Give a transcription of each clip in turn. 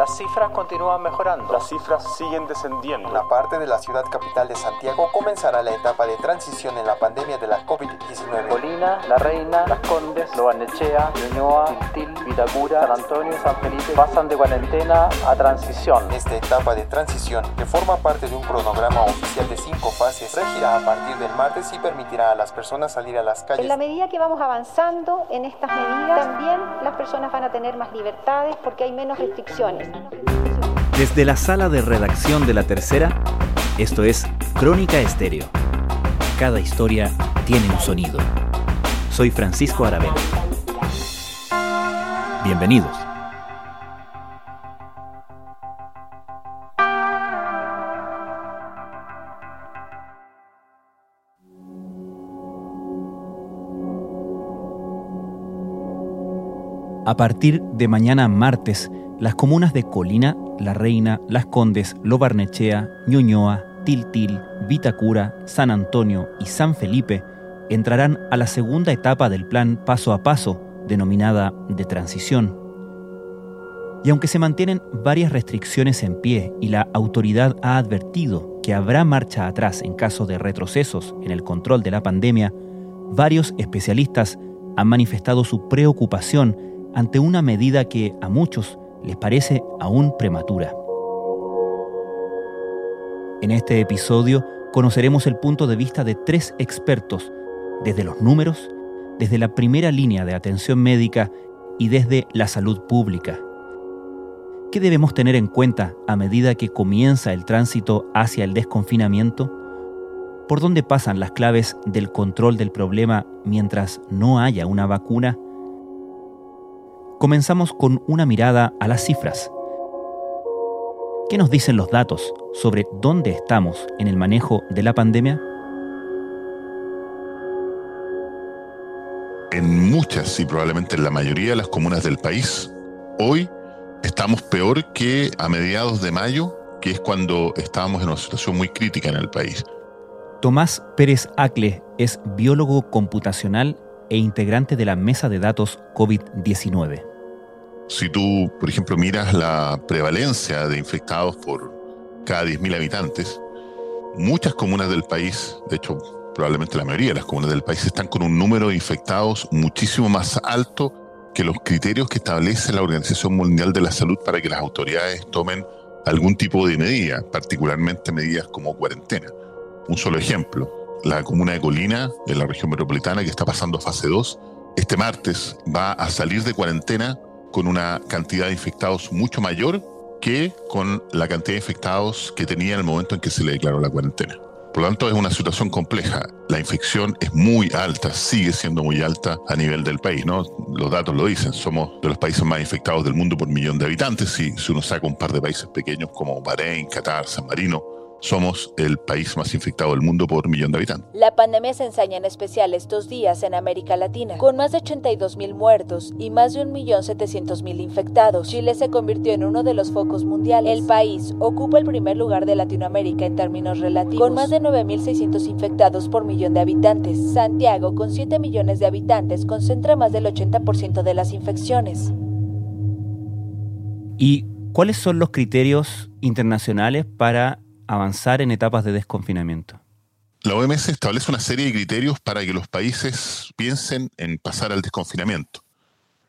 Las cifras continúan mejorando. Las cifras siguen descendiendo. La parte de la ciudad capital de Santiago comenzará la etapa de transición en la pandemia de la COVID-19. Colina, La Reina, Las Condes, Lobarnechea, Ñuñoa, Tiltil, Vitacura, San Antonio y San Felipe pasan de cuarentena a transición. Esta etapa de transición, que forma parte de un cronograma oficial de cinco fases, regirá a partir del martes y permitirá a las personas salir a las calles. En la medida que vamos avanzando en estas medidas, también las personas van a tener más libertades porque hay menos restricciones. Desde la sala de redacción de La Tercera, esto es Crónica Estéreo. Cada historia tiene un sonido. Soy Francisco Aravena. Bienvenidos. A partir de mañana martes, las comunas de Colina, La Reina, Las Condes, Lobarnechea, Ñuñoa, Tiltil, Vitacura, San Antonio y San Felipe entrarán a la segunda etapa del plan paso a paso, denominada de transición. Y aunque se mantienen varias restricciones en pie y la autoridad ha advertido que habrá marcha atrás en caso de retrocesos en el control de la pandemia, varios especialistas han manifestado su preocupación ante una medida que a muchos les parece aún prematura. En este episodio conoceremos el punto de vista de tres expertos, desde los números, desde la primera línea de atención médica y desde la salud pública. ¿Qué debemos tener en cuenta a medida que comienza el tránsito hacia el desconfinamiento? ¿Por dónde pasan las claves del control del problema mientras no haya una vacuna? Comenzamos con una mirada a las cifras. ¿Qué nos dicen los datos sobre dónde estamos en el manejo de la pandemia? En muchas y probablemente en la mayoría de las comunas del país, hoy estamos peor que a mediados de mayo, que es cuando estábamos en una situación muy crítica en el país. Tomás Pérez Acle es biólogo computacional e integrante de la mesa de datos COVID-19. Si tú, por ejemplo, miras la prevalencia de infectados por cada 10.000 habitantes, muchas comunas del país, de hecho probablemente la mayoría de las comunas del país, están con un número de infectados muchísimo más alto que los criterios que establece la Organización Mundial de la Salud para que las autoridades tomen algún tipo de medida, particularmente medidas como cuarentena. Un solo ejemplo, la comuna de Colina, en la región metropolitana, que está pasando fase 2, este martes va a salir de cuarentena con una cantidad de infectados mucho mayor que con la cantidad de infectados que tenía en el momento en que se le declaró la cuarentena. Por lo tanto, es una situación compleja. La infección es muy alta, sigue siendo muy alta a nivel del país, ¿no? Los datos lo dicen, somos de los países más infectados del mundo por millón de habitantes. Si, si uno saca un par de países pequeños como Bahrein, Qatar, San Marino, somos el país más infectado del mundo por millón de habitantes. La pandemia se ensaña en especial estos días en América Latina, con más de 82 mil muertos y más de 1.700.000 infectados. Chile se convirtió en uno de los focos mundiales. El país ocupa el primer lugar de Latinoamérica en términos relativos, con más de 9.600 infectados por millón de habitantes. Santiago, con 7 millones de habitantes, concentra más del 80% de las infecciones. ¿Y cuáles son los criterios internacionales para avanzar en etapas de desconfinamiento? La OMS establece una serie de criterios para que los países piensen en pasar al desconfinamiento.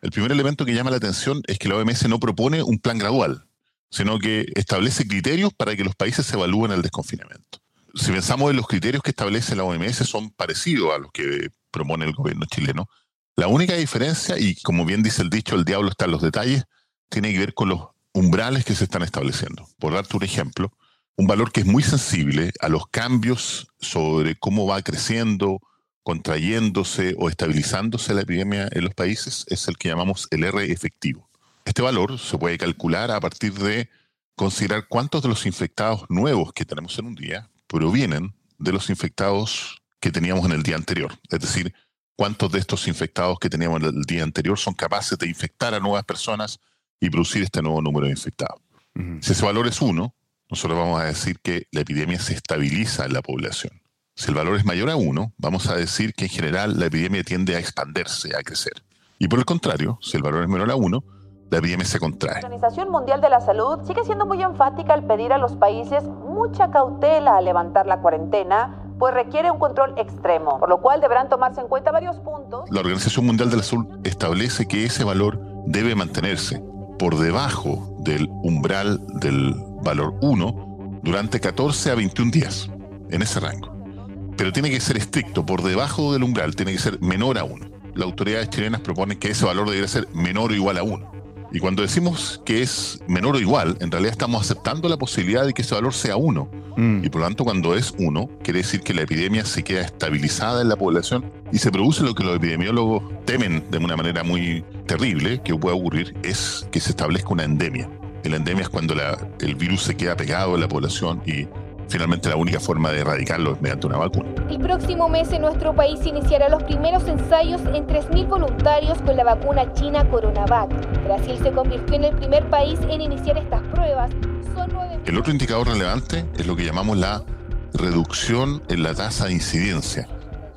El primer elemento que llama la atención es que la OMS no propone un plan gradual, sino que establece criterios para que los países evalúen el desconfinamiento. Si pensamos en los criterios que establece la OMS son parecidos a los que propone el gobierno chileno. La única diferencia, y como bien dice el dicho, el diablo está en los detalles, tiene que ver con los umbrales que se están estableciendo. Por darte un ejemplo, un valor que es muy sensible a los cambios sobre cómo va creciendo, contrayéndose o estabilizándose la epidemia en los países es el que llamamos el R efectivo. Este valor se puede calcular a partir de considerar cuántos de los infectados nuevos que tenemos en un día provienen de los infectados que teníamos en el día anterior. Es decir, cuántos de estos infectados que teníamos el día anterior son capaces de infectar a nuevas personas y producir este nuevo número de infectados. Si ese valor es uno, nosotros vamos a decir que la epidemia se estabiliza en la población. Si el valor es mayor a uno, vamos a decir que en general la epidemia tiende a expandirse, a crecer. Y por el contrario, si el valor es menor a uno, la epidemia se contrae. La Organización Mundial de la Salud sigue siendo muy enfática al pedir a los países mucha cautela al levantar la cuarentena, pues requiere un control extremo, por lo cual deberán tomarse en cuenta varios puntos. La Organización Mundial de la Salud establece que ese valor debe mantenerse por debajo del umbral del valor 1 durante 14 a 21 días, en ese rango. Pero tiene que ser estricto, por debajo del umbral, tiene que ser menor a 1. Las autoridades chilenas proponen que ese valor debería ser menor o igual a 1. Y cuando decimos que es menor o igual, en realidad estamos aceptando la posibilidad de que ese valor sea 1. Mm. Y por lo tanto, cuando es 1, quiere decir que la epidemia se queda estabilizada en la población y se produce lo que los epidemiólogos temen de una manera muy terrible que pueda ocurrir, es que se establezca una endemia. La endemia es cuando la- el virus se queda pegado en la población y finalmente la única forma de erradicarlo es mediante una vacuna. El próximo mes en nuestro país iniciará los primeros ensayos en 3.000 voluntarios con la vacuna china Coronavac. Brasil se convirtió en el primer país en iniciar estas pruebas. Son nueve... El otro indicador relevante es lo que llamamos la reducción en la tasa de incidencia.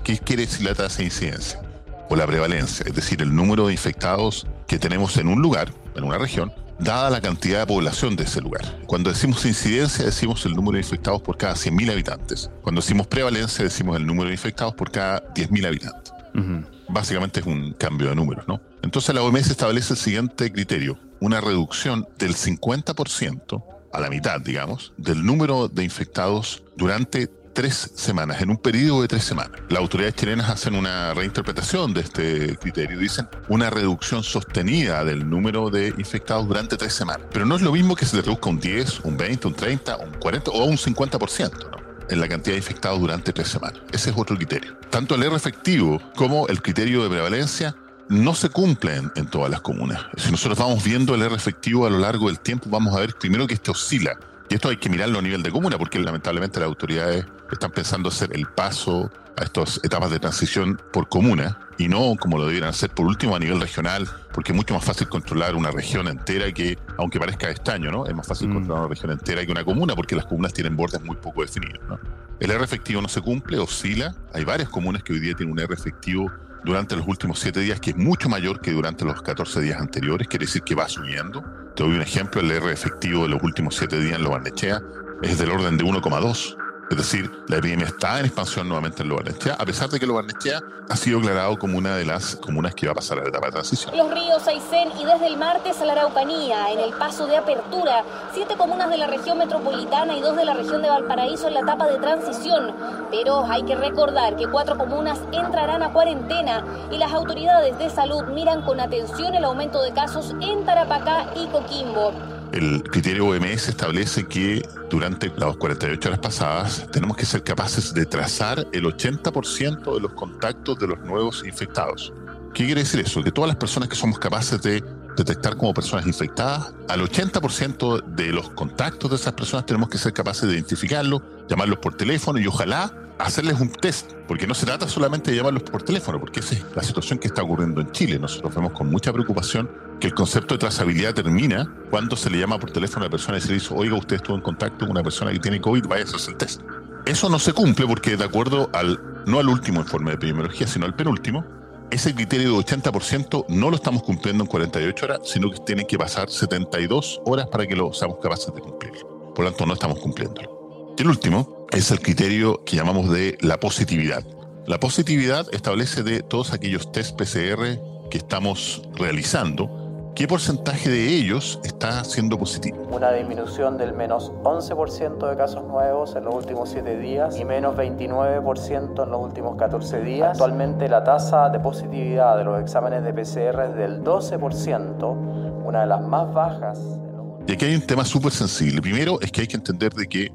¿Qué quiere decir la tasa de incidencia? O la prevalencia, es decir, el número de infectados que tenemos en un lugar, en una región, dada la cantidad de población de ese lugar. Cuando decimos incidencia, decimos el número de infectados por cada 100.000 habitantes. Cuando decimos prevalencia, decimos el número de infectados por cada 10.000 habitantes. Básicamente es un cambio de números, ¿no? Entonces la OMS establece el siguiente criterio, una reducción del 50% a la mitad, digamos, del número de infectados durante tres semanas, en un periodo de tres semanas. Las autoridades chilenas hacen una reinterpretación de este criterio, dicen una reducción sostenida del número de infectados durante tres semanas. Pero no es lo mismo que se reduzca un 10, un 20, un 30, un 40 o un 50%, ¿no? en la cantidad de infectados durante tres semanas. Ese es otro criterio. Tanto el R efectivo como el criterio de prevalencia no se cumplen en todas las comunas. Si nosotros vamos viendo el R efectivo a lo largo del tiempo, vamos a ver primero que este oscila. Y esto hay que mirarlo a nivel de comuna, porque lamentablemente las autoridades están pensando hacer el paso a estas etapas de transición por comuna y no como lo debieran hacer por último a nivel regional, porque es mucho más fácil controlar una región entera que, aunque parezca extraño, ¿no? Es más fácil Mm. controlar una región entera que una comuna, porque las comunas tienen bordes muy poco definidos, ¿no? El R efectivo no se cumple, oscila. Hay varias comunas que hoy día tienen un R efectivo durante los últimos 7 días, que es mucho mayor que durante los 14 días anteriores, quiere decir que va subiendo. Te doy un ejemplo, el R efectivo de los últimos 7 días en Lo Barnechea es del orden de 1,2. Es decir, la epidemia está en expansión nuevamente en Lo Barnechea, a pesar de que Lo Barnechea ha sido declarado como una de las comunas que va a pasar a la etapa de transición. Los ríos Aysén y desde el martes a la Araucanía, en el paso de apertura, siete comunas de la región metropolitana y dos de la región de Valparaíso en la etapa de transición. Pero hay que recordar que cuatro comunas entrarán a cuarentena y las autoridades de salud miran con atención el aumento de casos en Tarapacá y Coquimbo. El criterio OMS establece que durante las 48 horas pasadas tenemos que ser capaces de trazar el 80% de los contactos de los nuevos infectados. ¿Qué quiere decir eso? Que todas las personas que somos capaces de detectar como personas infectadas, al 80% de los contactos de esas personas tenemos que ser capaces de identificarlos, llamarlos por teléfono y ojalá hacerles un test, porque no se trata solamente de llamarlos por teléfono, porque esa es la situación que está ocurriendo en Chile. Nosotros vemos con mucha preocupación que el concepto de trazabilidad termina cuando se le llama por teléfono a la persona y se le dice, oiga, usted estuvo en contacto con una persona que tiene COVID, vaya a hacerse el test. Eso no se cumple porque de acuerdo al, no al último informe de epidemiología, sino al penúltimo, ese criterio de 80% no lo estamos cumpliendo en 48 horas, sino que tienen que pasar 72 horas para que lo seamos capaces de cumplir. Por lo tanto, no estamos cumpliéndolo. Y el último es el criterio que llamamos de la positividad. La positividad establece de todos aquellos test PCR que estamos realizando, qué porcentaje de ellos está siendo positivo. Una disminución del menos 11% de casos nuevos en los últimos 7 días y menos 29% en los últimos 14 días. Actualmente la tasa de positividad de los exámenes de PCR es del 12%, una de las más bajas. Y aquí hay un tema súper sensible. Primero es que hay que entender de que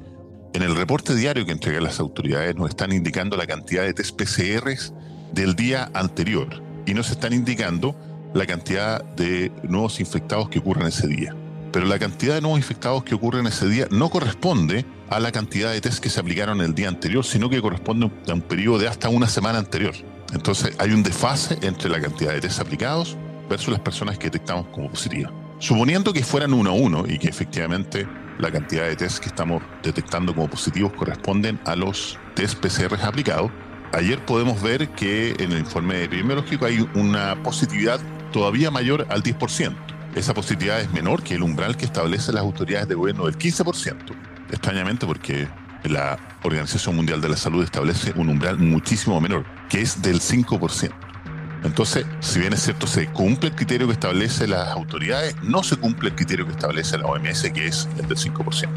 en el reporte diario que entregan las autoridades nos están indicando la cantidad de test PCRs del día anterior y nos están indicando la cantidad de nuevos infectados que ocurren ese día. pero la cantidad de nuevos infectados que ocurren ese día no corresponde a la cantidad de test que se aplicaron el día anterior, sino que corresponde a un periodo de hasta una semana anterior. Entonces hay un desfase entre la cantidad de test aplicados versus las personas que detectamos como positivas. Suponiendo que fueran uno a uno y que efectivamente la cantidad de test que estamos detectando como positivos corresponden a los test PCR aplicados, ayer podemos ver que en el informe epidemiológico hay una positividad todavía mayor al 10%. Esa positividad es menor que el umbral que establecen las autoridades de gobierno del 15%, extrañamente porque la Organización Mundial de la Salud establece un umbral muchísimo menor, que es del 5%. Entonces, si bien es cierto, se cumple el criterio que establece las autoridades, no se cumple el criterio que establece la OMS, que es el del 5%.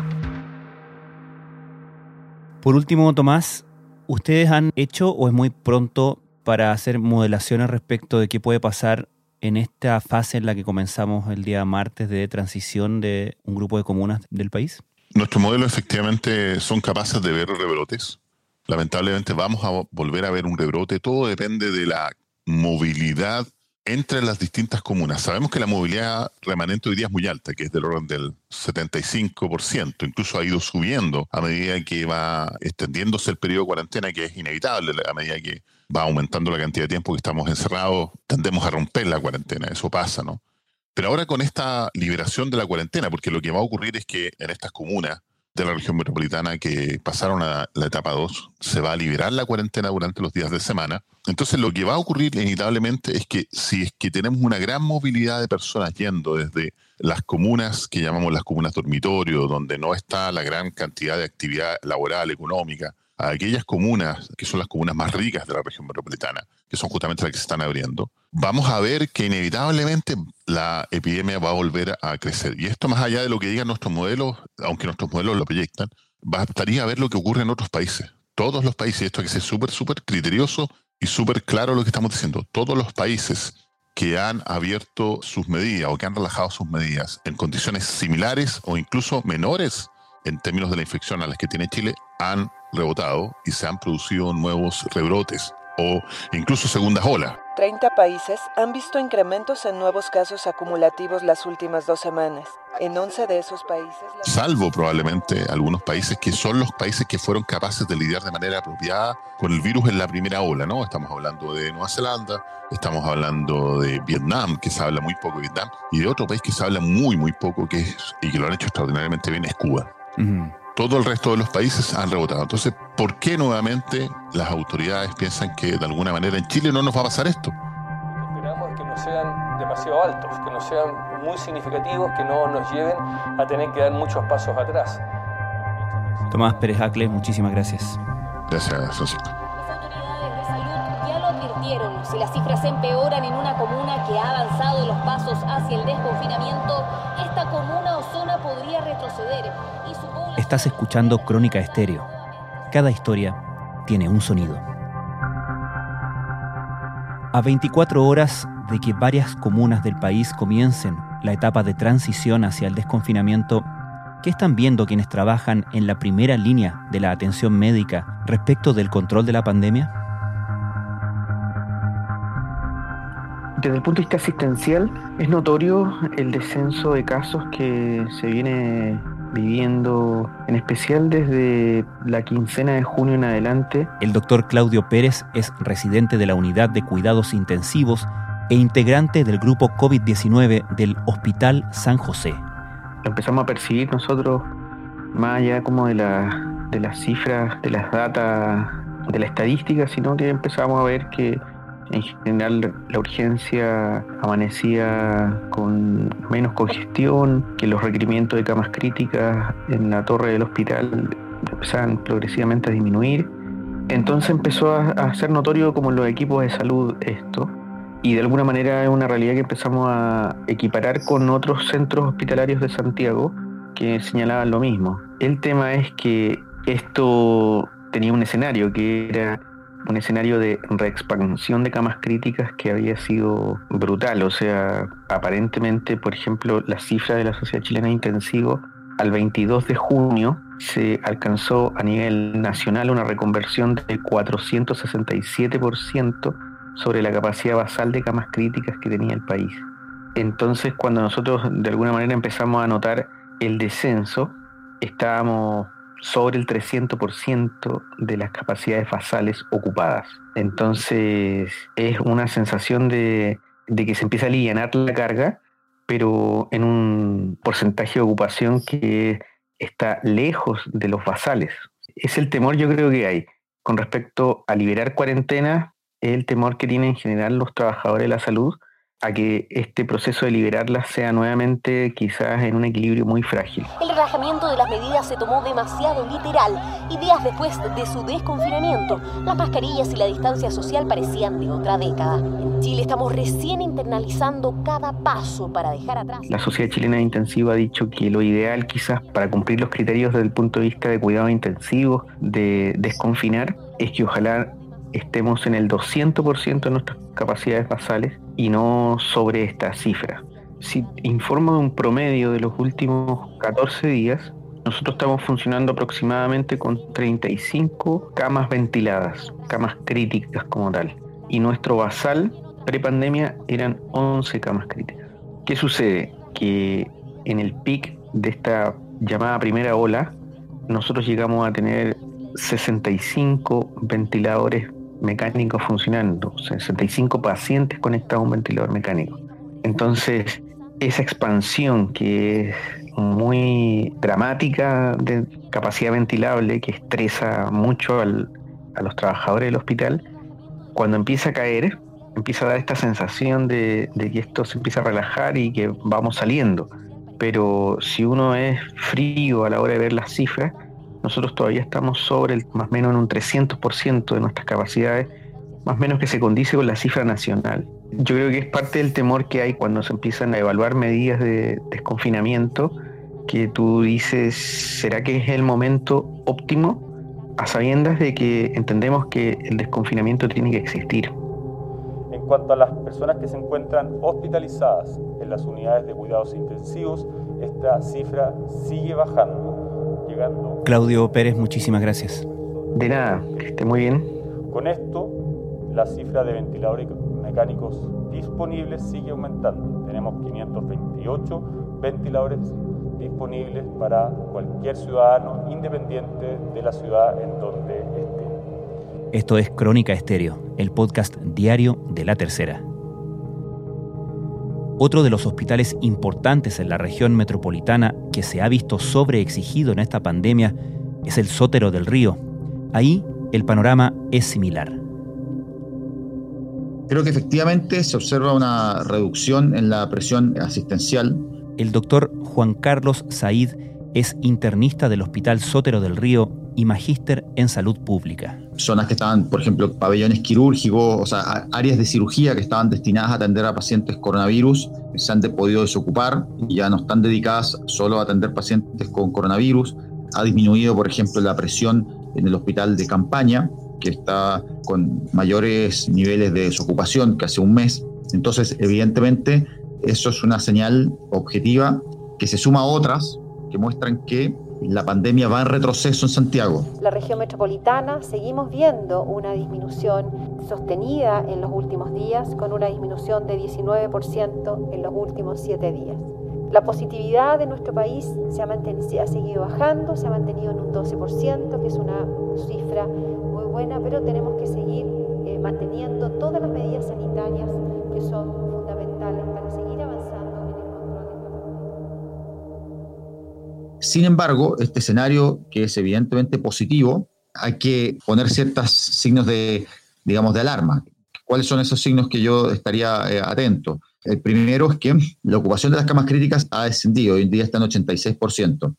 Por último, Tomás, ¿ustedes han hecho o es muy pronto para hacer modelaciones respecto de qué puede pasar en esta fase en la que comenzamos el día martes de transición de un grupo de comunas del país? Nuestros modelos efectivamente son capaces de ver rebrotes. Lamentablemente vamos a volver a ver un rebrote. Todo depende de la movilidad entre las distintas comunas. Sabemos que la movilidad remanente hoy día es muy alta, que es del orden del 75%, incluso ha ido subiendo a medida que va extendiéndose el periodo de cuarentena, que es inevitable a medida que va aumentando la cantidad de tiempo que estamos encerrados, tendemos a romper la cuarentena, eso pasa, ¿no? Pero ahora con esta liberación de la cuarentena, porque lo que va a ocurrir es que en estas comunas de la región metropolitana que pasaron a la etapa 2, se va a liberar la cuarentena durante los días de semana. Entonces lo que va a ocurrir inevitablemente es que si es que tenemos una gran movilidad de personas yendo desde las comunas que llamamos las comunas dormitorio, donde no está la gran cantidad de actividad laboral, económica, a aquellas comunas que son las comunas más ricas de la región metropolitana, que son justamente las que se están abriendo, vamos a ver que inevitablemente la epidemia va a volver a crecer. Y esto más allá de lo que digan nuestros modelos, aunque nuestros modelos lo proyectan, bastaría ver lo que ocurre en otros países. Todos los países, esto hay que ser súper, súper criterioso y súper claro lo que estamos diciendo. Todos los países que han abierto sus medidas o que han relajado sus medidas en condiciones similares o incluso menores en términos de la infección a las que tiene Chile han rebotado y se han producido nuevos rebrotes o incluso segundas olas. 30 países han visto incrementos en nuevos casos acumulativos las últimas dos semanas. En 11 de esos países... Salvo probablemente algunos países que son los países que fueron capaces de lidiar de manera apropiada con el virus en la primera ola, ¿no? Estamos hablando de Nueva Zelanda, estamos hablando de Vietnam, que se habla muy poco de Vietnam, y de otro país que se habla muy, muy poco que es, y que lo han hecho extraordinariamente bien, es Cuba todo el resto de los países han rebotado. Entonces, ¿por qué nuevamente las autoridades piensan que de alguna manera en Chile no nos va a pasar esto? Lo que esperamos es que no sean demasiado altos, que no sean muy significativos, que no nos lleven a tener que dar muchos pasos atrás. Tomás Pérez Acle, muchísimas gracias. Gracias, Francisco. Las autoridades de salud ya lo advirtieron. Si las cifras empeoran en una comuna que ha avanzado los pasos hacia el desconfinamiento, esta comuna o zona podría retroceder y su Estás escuchando Crónica Estéreo. Cada historia tiene un sonido. A 24 horas de que varias comunas del país comiencen la etapa de transición hacia el desconfinamiento, ¿qué están viendo quienes trabajan en la primera línea de la atención médica respecto del control de la pandemia? Desde el punto de vista asistencial, es notorio el descenso de casos que se viene viviendo en especial desde la quincena de junio en adelante. El doctor Claudio Pérez es residente de la unidad de cuidados intensivos e integrante del grupo COVID-19 del Hospital San José. Lo empezamos a percibir nosotros más allá como de, la, de las cifras, de las datas, de la estadística, sino que empezamos a ver que en general la urgencia amanecía con menos congestión, que los requerimientos de camas críticas en la torre del hospital empezaban progresivamente a disminuir. Entonces empezó a, ser notorio como los equipos de salud esto. Y de alguna manera es una realidad que empezamos a equiparar con otros centros hospitalarios de Santiago que señalaban lo mismo. El tema es que esto tenía un escenario que era un escenario de reexpansión de camas críticas que había sido brutal. O sea, aparentemente, por ejemplo, la cifra de la Sociedad Chilena de Intensivo al 22 de junio se alcanzó a nivel nacional una reconversión de 467% sobre la capacidad basal de camas críticas que tenía el país. Entonces, cuando nosotros de alguna manera empezamos a notar el descenso, estábamos sobre el 300% de las capacidades basales ocupadas. Entonces, es una sensación de, de que se empieza a aliviar la carga, pero en un porcentaje de ocupación que está lejos de los basales. Es el temor yo creo que hay con respecto a liberar cuarentena, el temor que tienen en general los trabajadores de la salud a que este proceso de liberarlas sea nuevamente quizás en un equilibrio muy frágil. El relajamiento de las medidas se tomó demasiado literal y días después de su desconfinamiento, las mascarillas y la distancia social parecían de otra década. En Chile estamos recién internalizando cada paso para dejar atrás. La Sociedad Chilena de Intensivo ha dicho que lo ideal quizás para cumplir los criterios desde el punto de vista de cuidados intensivos, de desconfinar, es que ojalá estemos en el 200% de nuestras capacidades basales y no sobre esta cifra. Si informo de un promedio de los últimos 14 días, nosotros estamos funcionando aproximadamente con 35 camas ventiladas, camas críticas como tal. Y nuestro basal prepandemia eran 11 camas críticas. ¿Qué sucede? Que en el pic de esta llamada primera ola, nosotros llegamos a tener 65 ventiladores mecánicos funcionando, 65 pacientes conectados a un ventilador mecánico. Entonces, esa expansión que es muy dramática de capacidad ventilable, que estresa mucho a los trabajadores del hospital, cuando empieza a caer, empieza a dar esta sensación de, de que esto se empieza a relajar y que vamos saliendo. Pero si uno es frío a la hora de ver las cifras, nosotros todavía estamos sobre el, más o menos en un 300% de nuestras capacidades, más o menos que se condice con la cifra nacional. Yo creo que es parte del temor que hay cuando se empiezan a evaluar medidas de desconfinamiento, que tú dices, ¿será que es el momento óptimo? A sabiendas de que entendemos que el desconfinamiento tiene que existir. En cuanto a las personas que se encuentran hospitalizadas en las unidades de cuidados intensivos, esta cifra sigue bajando Claudio Pérez, muchísimas gracias. De nada, que esté muy bien. Con esto, la cifra de ventiladores mecánicos disponibles sigue aumentando. Tenemos 528 ventiladores disponibles para cualquier ciudadano independiente de la ciudad en donde esté. Esto es Crónica Estéreo, el podcast diario de La Tercera. Otro de los hospitales importantes en la región metropolitana que se ha visto sobreexigido en esta pandemia es el Sótero del Río. Ahí el panorama es similar. Creo que efectivamente se observa una reducción en la presión asistencial. El doctor Juan Carlos Said es internista del Hospital Sótero del Río y magíster en salud pública. Zonas que estaban, por ejemplo, pabellones quirúrgicos, o sea, áreas de cirugía que estaban destinadas a atender a pacientes coronavirus, se han podido desocupar y ya no están dedicadas solo a atender pacientes con coronavirus. Ha disminuido, por ejemplo, la presión en el hospital de campaña, que está con mayores niveles de desocupación que hace un mes. Entonces, evidentemente, eso es una señal objetiva que se suma a otras que muestran que la pandemia va en retroceso en Santiago. La región metropolitana seguimos viendo una disminución sostenida en los últimos días, con una disminución de 19% en los últimos siete días. La positividad de nuestro país se ha, se ha seguido bajando, se ha mantenido en un 12%, que es una cifra muy buena, pero tenemos que seguir eh, manteniendo todas las medidas sanitarias que son Sin embargo, este escenario, que es evidentemente positivo, hay que poner ciertos signos de, digamos, de alarma. ¿Cuáles son esos signos que yo estaría eh, atento? El primero es que la ocupación de las camas críticas ha descendido, hoy en día está en 86%.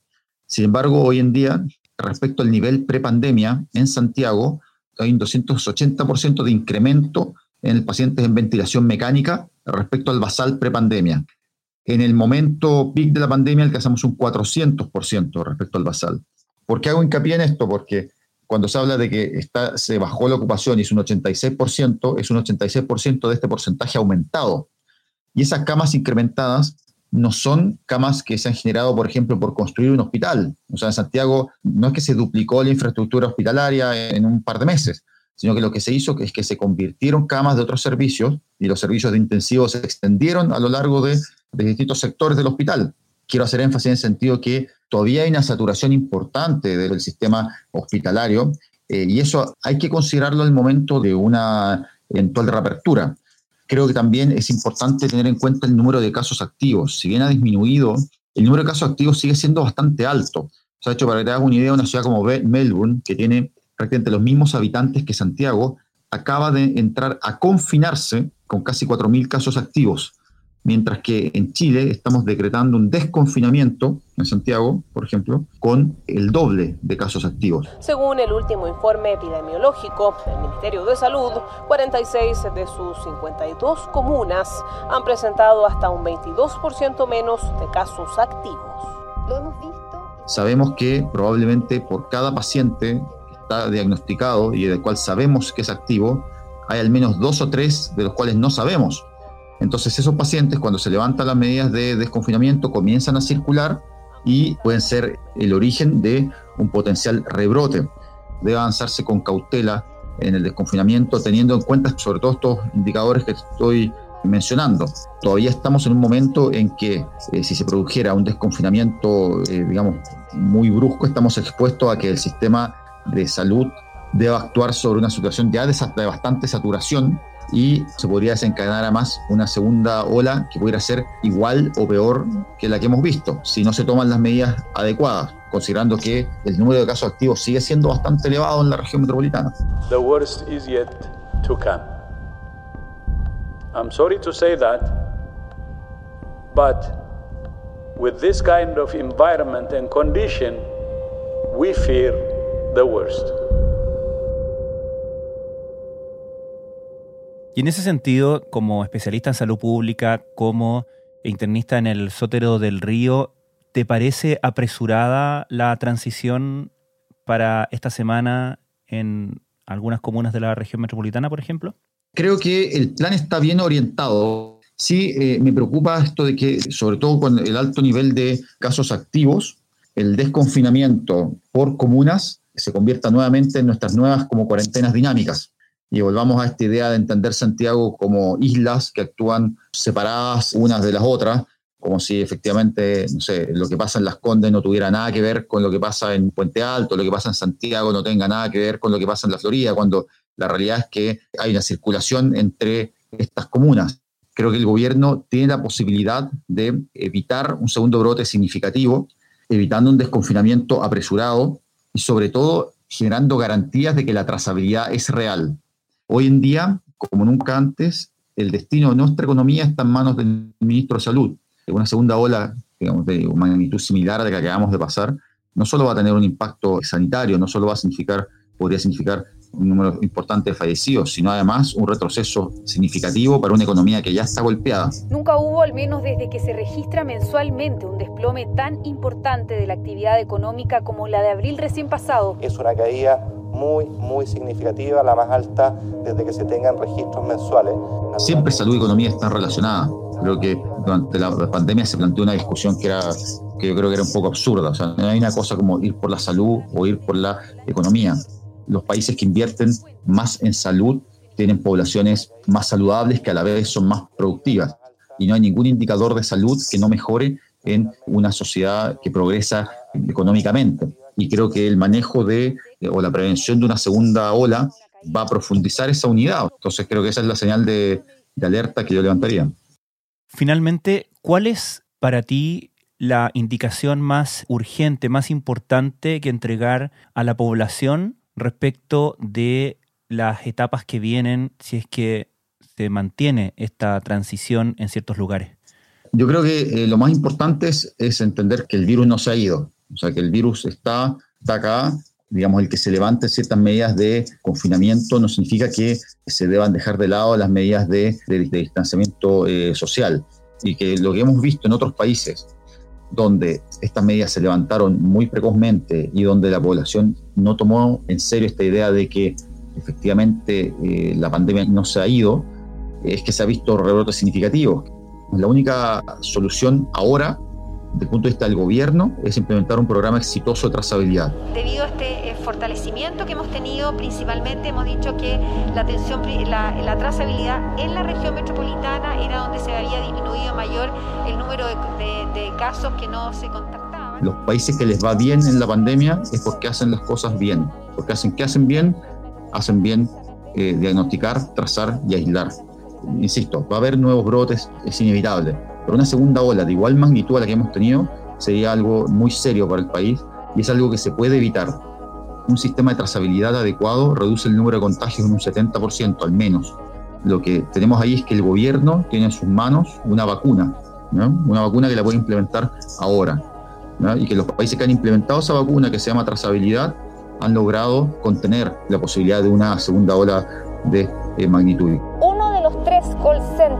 Sin embargo, hoy en día, respecto al nivel prepandemia, en Santiago hay un 280% de incremento en pacientes en ventilación mecánica respecto al basal prepandemia. En el momento peak de la pandemia alcanzamos un 400% respecto al basal. ¿Por qué hago hincapié en esto? Porque cuando se habla de que está, se bajó la ocupación y es un 86%, es un 86% de este porcentaje aumentado. Y esas camas incrementadas no son camas que se han generado, por ejemplo, por construir un hospital. O sea, en Santiago no es que se duplicó la infraestructura hospitalaria en un par de meses. sino que lo que se hizo es que se convirtieron camas de otros servicios y los servicios de intensivos se extendieron a lo largo de, distintos sectores del hospital. Quiero hacer énfasis en el sentido que todavía hay una saturación importante del sistema hospitalario eh, y eso hay que considerarlo el momento de una eventual reapertura. Creo que también es importante tener en cuenta el número de casos activos. Si bien ha disminuido, el número de casos activos sigue siendo bastante alto. Se ha hecho, para que te hagas una idea, una ciudad como Melbourne, que tiene prácticamente los mismos habitantes que Santiago, acaba de entrar a confinarse con casi 4.000 casos activos mientras que en Chile estamos decretando un desconfinamiento, en Santiago, por ejemplo, con el doble de casos activos. Según el último informe epidemiológico del Ministerio de Salud, 46 de sus 52 comunas han presentado hasta un 22% menos de casos activos. Lo hemos visto. Sabemos que probablemente por cada paciente que está diagnosticado y del cual sabemos que es activo, hay al menos dos o tres de los cuales no sabemos entonces esos pacientes cuando se levantan las medidas de desconfinamiento comienzan a circular y pueden ser el origen de un potencial rebrote. Debe avanzarse con cautela en el desconfinamiento, teniendo en cuenta sobre todo estos indicadores que estoy mencionando. Todavía estamos en un momento en que eh, si se produjera un desconfinamiento, eh, digamos, muy brusco, estamos expuestos a que el sistema de salud deba actuar sobre una situación ya de bastante saturación y se podría desencadenar además una segunda ola que pudiera ser igual o peor que la que hemos visto si no se toman las medidas adecuadas, considerando que el número de casos activos sigue siendo bastante elevado en la región metropolitana. The worst is yet to come. I'm sorry to say that, but with this kind of environment and condition, we fear the worst. Y en ese sentido, como especialista en salud pública, como internista en el Sótero del Río, ¿te parece apresurada la transición para esta semana en algunas comunas de la región metropolitana, por ejemplo? Creo que el plan está bien orientado. Sí, eh, me preocupa esto de que, sobre todo con el alto nivel de casos activos, el desconfinamiento por comunas se convierta nuevamente en nuestras nuevas como cuarentenas dinámicas y volvamos a esta idea de entender Santiago como islas que actúan separadas unas de las otras, como si efectivamente, no sé, lo que pasa en Las Condes no tuviera nada que ver con lo que pasa en Puente Alto, lo que pasa en Santiago no tenga nada que ver con lo que pasa en la Florida, cuando la realidad es que hay una circulación entre estas comunas. Creo que el gobierno tiene la posibilidad de evitar un segundo brote significativo, evitando un desconfinamiento apresurado y sobre todo generando garantías de que la trazabilidad es real. Hoy en día, como nunca antes, el destino de nuestra economía está en manos del ministro de Salud. Una segunda ola, digamos, de magnitud similar a la que acabamos de pasar, no solo va a tener un impacto sanitario, no solo va a significar, podría significar un número importante de fallecidos, sino además un retroceso significativo para una economía que ya está golpeada. Nunca hubo, al menos desde que se registra mensualmente, un desplome tan importante de la actividad económica como la de abril recién pasado. Es una caída muy, muy significativa, la más alta desde que se tengan registros mensuales. Siempre salud y economía están relacionadas. Creo que durante la pandemia se planteó una discusión que era que yo creo que era un poco absurda. O sea, no hay una cosa como ir por la salud o ir por la economía. Los países que invierten más en salud tienen poblaciones más saludables que a la vez son más productivas. Y no hay ningún indicador de salud que no mejore en una sociedad que progresa económicamente y creo que el manejo de o la prevención de una segunda ola va a profundizar esa unidad. Entonces creo que esa es la señal de, de alerta que yo levantaría. Finalmente, ¿cuál es para ti la indicación más urgente, más importante que entregar a la población respecto de las etapas que vienen si es que se mantiene esta transición en ciertos lugares? Yo creo que eh, lo más importante es, es entender que el virus no se ha ido, o sea, que el virus está, está acá, digamos, el que se levanten ciertas medidas de confinamiento no significa que se deban dejar de lado las medidas de, distanciamiento eh, social. Y que lo que hemos visto en otros países, donde estas medidas se levantaron muy precozmente y donde la población no tomó en serio esta idea de que efectivamente eh, la pandemia no se ha ido, es que se ha visto rebrotes significativos. La única solución ahora desde el punto de vista del gobierno es implementar un programa exitoso de trazabilidad. Debido a este eh, fortalecimiento que hemos tenido, principalmente hemos dicho que la, atención, la, la trazabilidad en la región metropolitana era donde se había disminuido mayor el número de, de, de casos que no se contactaban. Los países que les va bien en la pandemia es porque hacen las cosas bien, porque hacen que hacen bien, hacen bien eh, diagnosticar, trazar y aislar. Insisto, va a haber nuevos brotes, es inevitable, pero una segunda ola de igual magnitud a la que hemos tenido sería algo muy serio para el país y es algo que se puede evitar. Un sistema de trazabilidad adecuado reduce el número de contagios en un 70% al menos. Lo que tenemos ahí es que el gobierno tiene en sus manos una vacuna, una vacuna que la puede implementar ahora. Y que los países que han implementado esa vacuna que se llama trazabilidad han logrado contener la posibilidad de una segunda ola de eh, magnitud.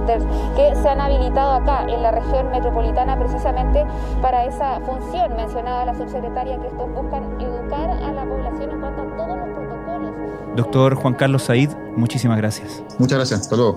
Centers que se han habilitado acá en la región metropolitana precisamente para esa función mencionada la subsecretaria que estos buscan educar a la población en cuanto a todos los protocolos. Doctor Juan Carlos Said, muchísimas gracias. Muchas gracias, hasta luego.